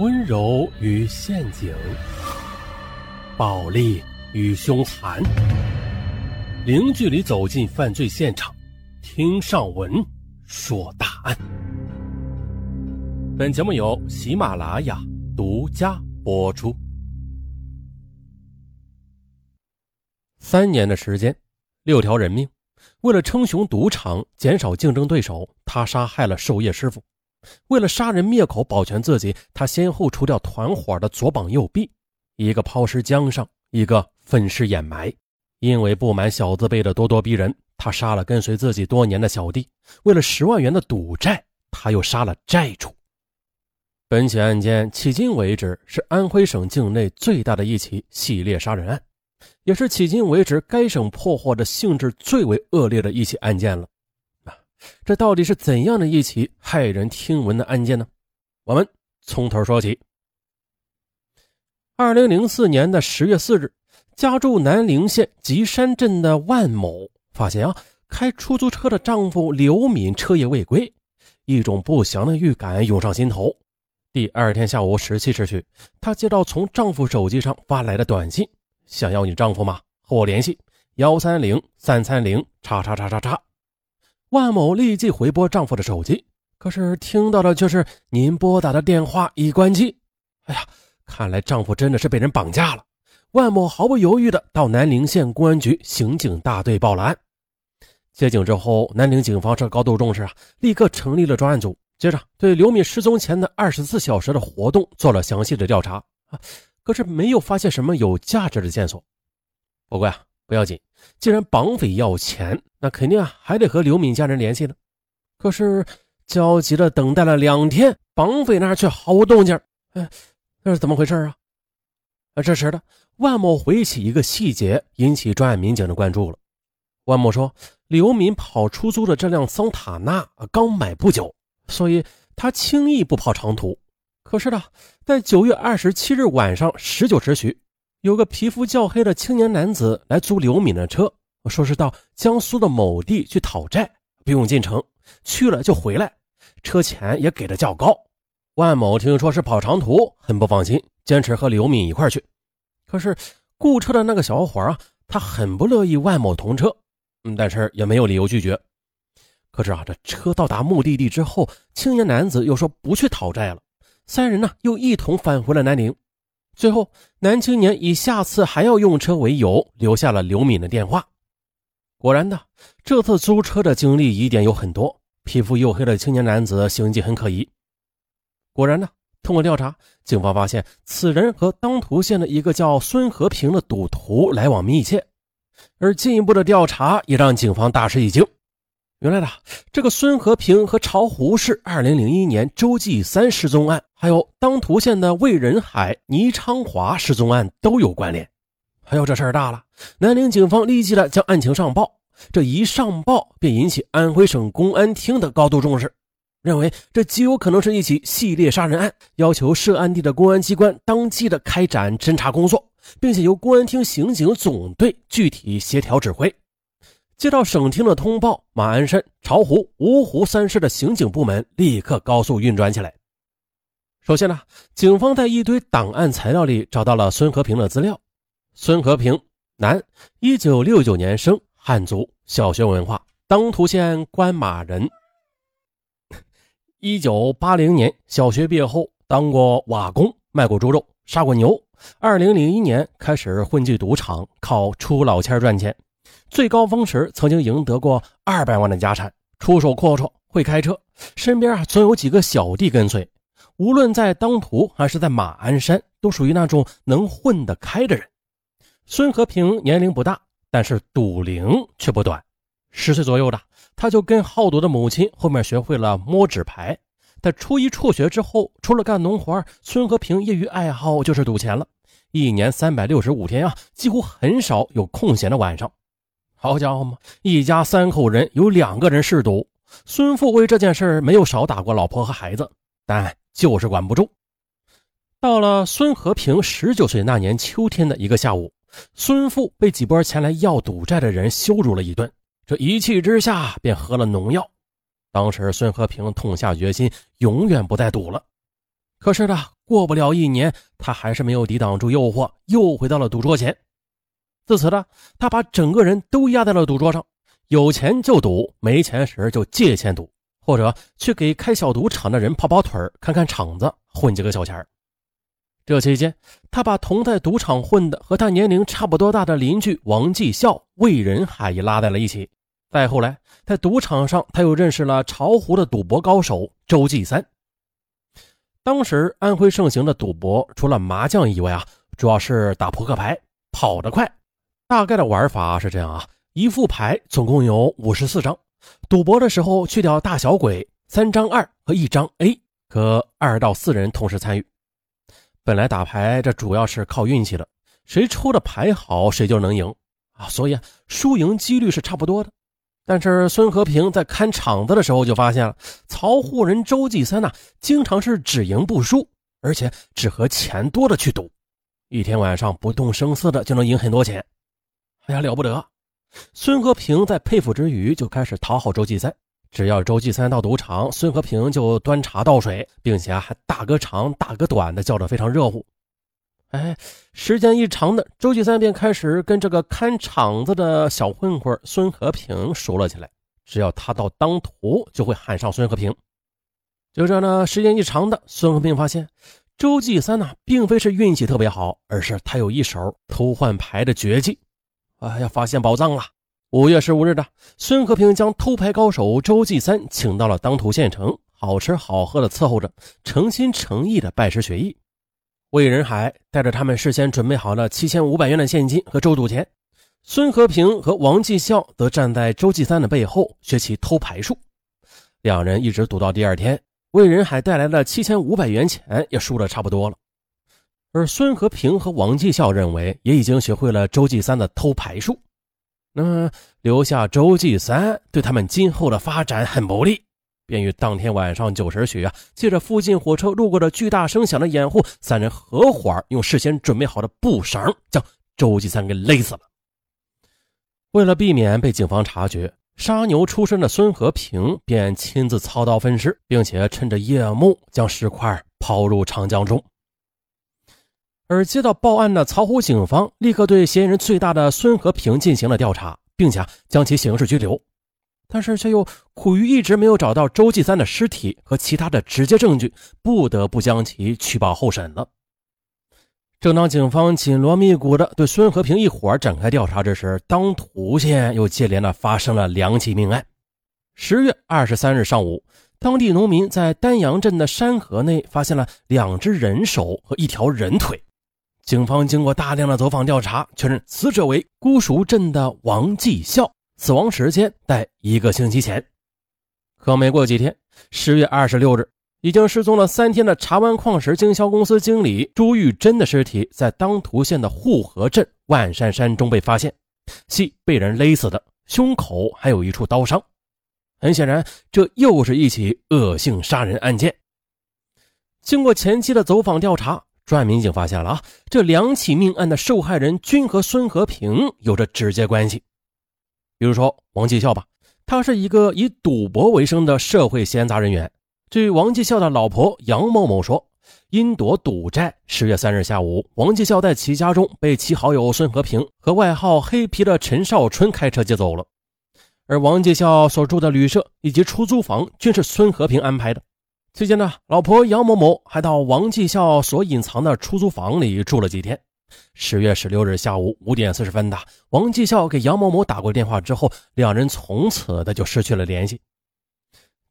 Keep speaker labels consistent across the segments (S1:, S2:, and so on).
S1: 温柔与陷阱，暴力与凶残，零距离走进犯罪现场，听上文说大案。本节目由喜马拉雅独家播出。三年的时间，六条人命，为了称雄赌场，减少竞争对手，他杀害了守夜师傅。为了杀人灭口，保全自己，他先后除掉团伙的左膀右臂，一个抛尸江上，一个分尸掩埋。因为不满小字辈的咄咄逼人，他杀了跟随自己多年的小弟。为了十万元的赌债，他又杀了债主。本起案件迄今为止是安徽省境内最大的一起系列杀人案，也是迄今为止该省破获的性质最为恶劣的一起案件了。这到底是怎样的一起骇人听闻的案件呢？我们从头说起。二零零四年的十月四日，家住南陵县吉山镇的万某发现啊，开出租车的丈夫刘敏彻夜未归，一种不祥的预感涌上心头。第二天下午十七时许，她接到从丈夫手机上发来的短信：“想要你丈夫吗？和我联系，幺三零三三零叉叉叉叉叉。”万某立即回拨丈夫的手机，可是听到的却是“您拨打的电话已关机”。哎呀，看来丈夫真的是被人绑架了。万某毫不犹豫地到南陵县公安局刑警大队报了案。接警之后，南陵警方是高度重视啊，立刻成立了专案组，接着对刘敏失踪前的二十四小时的活动做了详细的调查啊，可是没有发现什么有价值的线索。不过呀。不要紧，既然绑匪要钱，那肯定啊还得和刘敏家人联系呢。可是焦急的等待了两天，绑匪那儿却毫无动静。哎，那是怎么回事啊？啊，这时的万某回忆起一个细节，引起专案民警的关注了。万某说，刘敏跑出租的这辆桑塔纳刚买不久，所以他轻易不跑长途。可是呢，在九月二十七日晚上十九时许。有个皮肤较黑的青年男子来租刘敏的车，说是到江苏的某地去讨债，不用进城，去了就回来，车钱也给的较高。万某听说是跑长途，很不放心，坚持和刘敏一块去。可是雇车的那个小伙啊，他很不乐意万某同车，嗯，但是也没有理由拒绝。可是啊，这车到达目的地之后，青年男子又说不去讨债了，三人呢又一同返回了南宁。最后，男青年以下次还要用车为由，留下了刘敏的电话。果然的，这次租车的经历疑点有很多。皮肤黝黑的青年男子行迹很可疑。果然呢，通过调查，警方发现此人和当涂县的一个叫孙和平的赌徒来往密切。而进一步的调查也让警方大吃一惊。原来的这个孙和平和巢湖市2001年周继三失踪案，还有当涂县的魏仁海、倪昌华失踪案都有关联。还有这事儿大了，南宁警方立即的将案情上报，这一上报便引起安徽省公安厅的高度重视，认为这极有可能是一起系列杀人案，要求涉案地的公安机关当即的开展侦查工作，并且由公安厅刑警总队具体协调指挥。接到省厅的通报，马鞍山、巢湖、芜湖三市的刑警部门立刻高速运转起来。首先呢，警方在一堆档案材料里找到了孙和平的资料。孙和平，男，一九六九年生，汉族，小学文化，当涂县官马人。一九八零年小学毕业后，当过瓦工，卖过猪肉，杀过牛。二零零一年开始混迹赌场，靠出老千赚钱。最高峰时曾经赢得过二百万的家产，出手阔绰，会开车，身边啊总有几个小弟跟随。无论在当涂还是在马鞍山，都属于那种能混得开的人。孙和平年龄不大，但是赌龄却不短。十岁左右的他就跟好赌的母亲后面学会了摸纸牌。在初一辍学之后，除了干农活，孙和平业余爱好就是赌钱了。一年三百六十五天啊，几乎很少有空闲的晚上。好家伙嘛！一家三口人有两个人嗜赌，孙父为这件事没有少打过老婆和孩子，但就是管不住。到了孙和平十九岁那年秋天的一个下午，孙父被几波前来要赌债的人羞辱了一顿，这一气之下便喝了农药。当时孙和平痛下决心，永远不再赌了。可是呢，过不了一年，他还是没有抵挡住诱惑，又回到了赌桌前。自此呢，他把整个人都压在了赌桌上，有钱就赌，没钱时就借钱赌，或者去给开小赌场的人跑跑腿看看场子，混几个小钱这期间，他把同在赌场混的和他年龄差不多大的邻居王继孝、魏仁海也拉在了一起。再后来，在赌场上，他又认识了巢湖的赌博高手周继三。当时安徽盛行的赌博，除了麻将以外啊，主要是打扑克牌，跑得快。大概的玩法是这样啊：一副牌总共有五十四张，赌博的时候去掉大小鬼，三张二和一张 A，可二到四人同时参与。本来打牌这主要是靠运气的，谁抽的牌好，谁就能赢啊，所以啊输赢几率是差不多的。但是孙和平在看场子的时候就发现了，曹户人周继三呐，经常是只赢不输，而且只和钱多的去赌，一天晚上不动声色的就能赢很多钱。哎呀，了不得！孙和平在佩服之余，就开始讨好周继三。只要周继三到赌场，孙和平就端茶倒水，并且还大哥长大哥短的叫着非常热乎。哎，时间一长的，周继三便开始跟这个看场子的小混混孙和平熟了起来。只要他到当涂，就会喊上孙和平。就这样呢，时间一长的，孙和平发现周继三呢，并非是运气特别好，而是他有一手偷换牌的绝技。哎呀，发现宝藏了！五月十五日的，孙和平将偷牌高手周继三请到了当涂县城，好吃好喝的伺候着，诚心诚意的拜师学艺。魏仁海带着他们事先准备好了七千五百元的现金和周赌钱，孙和平和王继孝则站在周继三的背后学习偷牌术。两人一直赌到第二天，魏仁海带来的七千五百元钱也输的差不多了，而孙和平和王继孝认为也已经学会了周继三的偷牌术，那留下周继三对他们今后的发展很不利。便于当天晚上九时许啊，借着附近火车路过的巨大声响的掩护，三人合伙用事先准备好的布绳将周继三给勒死了。为了避免被警方察觉，杀牛出身的孙和平便亲自操刀分尸，并且趁着夜幕将尸块抛入长江中。而接到报案的曹湖警方立刻对嫌疑人最大的孙和平进行了调查，并且将其刑事拘留。但是却又苦于一直没有找到周继三的尸体和其他的直接证据，不得不将其取保候审了。正当警方紧锣密鼓地对孙和平一伙展开调查之时，当涂县又接连的发生了两起命案。十月二十三日上午，当地农民在丹阳镇的山河内发现了两只人手和一条人腿。警方经过大量的走访调查，确认死者为姑熟镇的王继孝。死亡时间在一个星期前，可没过几天，十月二十六日，已经失踪了三天的茶湾矿石经销公司经理朱玉珍的尸体在当涂县的护河镇万山山中被发现，系被人勒死的，胸口还有一处刀伤。很显然，这又是一起恶性杀人案件。经过前期的走访调查，专案民警发现了啊，这两起命案的受害人均和孙和平有着直接关系。比如说王继孝吧，他是一个以赌博为生的社会闲杂人员。据王继孝的老婆杨某某说，因躲赌债，十月三日下午，王继孝在其家中被其好友孙和平和外号黑皮的陈少春开车接走了。而王继孝所住的旅社以及出租房均是孙和平安排的。期间呢，老婆杨某某还到王继孝所隐藏的出租房里住了几天。十月十六日下午五点四十分的，王继孝给杨某某打过电话之后，两人从此的就失去了联系。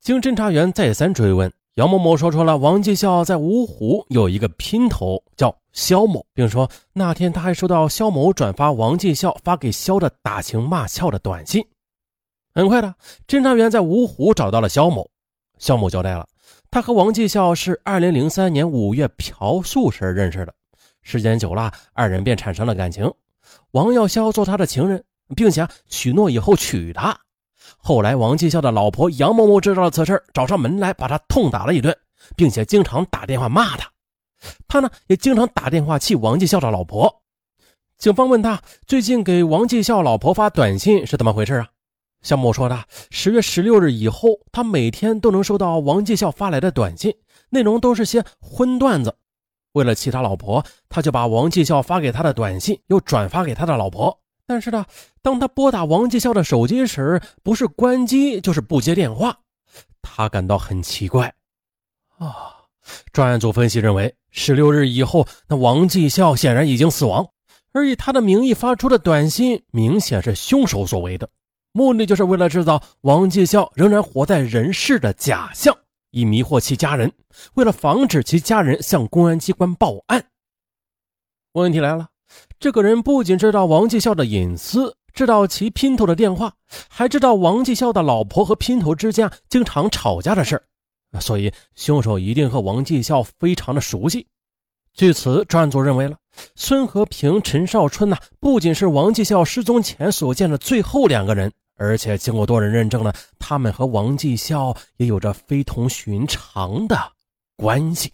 S1: 经侦查员再三追问，杨某某说出了王继孝在芜湖有一个姘头叫肖某，并说那天他还收到肖某转发王继孝发给肖的打情骂俏的短信。很快的，侦查员在芜湖找到了肖某，肖某交代了，他和王继孝是二零零三年五月嫖宿时认识的。时间久了，二人便产生了感情。王耀霄做他的情人，并且许诺以后娶她。后来，王继孝的老婆杨某某知道了此事，找上门来把他痛打了一顿，并且经常打电话骂他。他呢，也经常打电话气王继孝的老婆。警方问他最近给王继孝老婆发短信是怎么回事啊？向某说的：十月十六日以后，他每天都能收到王继孝发来的短信，内容都是些荤段子。为了气他老婆，他就把王继孝发给他的短信又转发给他的老婆。但是呢，当他拨打王继孝的手机时，不是关机就是不接电话，他感到很奇怪。啊，专案组分析认为，十六日以后，那王继孝显然已经死亡，而以他的名义发出的短信，明显是凶手所为的，目的就是为了制造王继孝仍然活在人世的假象。以迷惑其家人，为了防止其家人向公安机关报案。问题来了，这个人不仅知道王继孝的隐私，知道其姘头的电话，还知道王继孝的老婆和姘头之间经常吵架的事所以凶手一定和王继孝非常的熟悉。据此，专案组认为了孙和平、陈少春呢，不仅是王继孝失踪前所见的最后两个人。而且经过多人认证了，他们和王继孝也有着非同寻常的关系。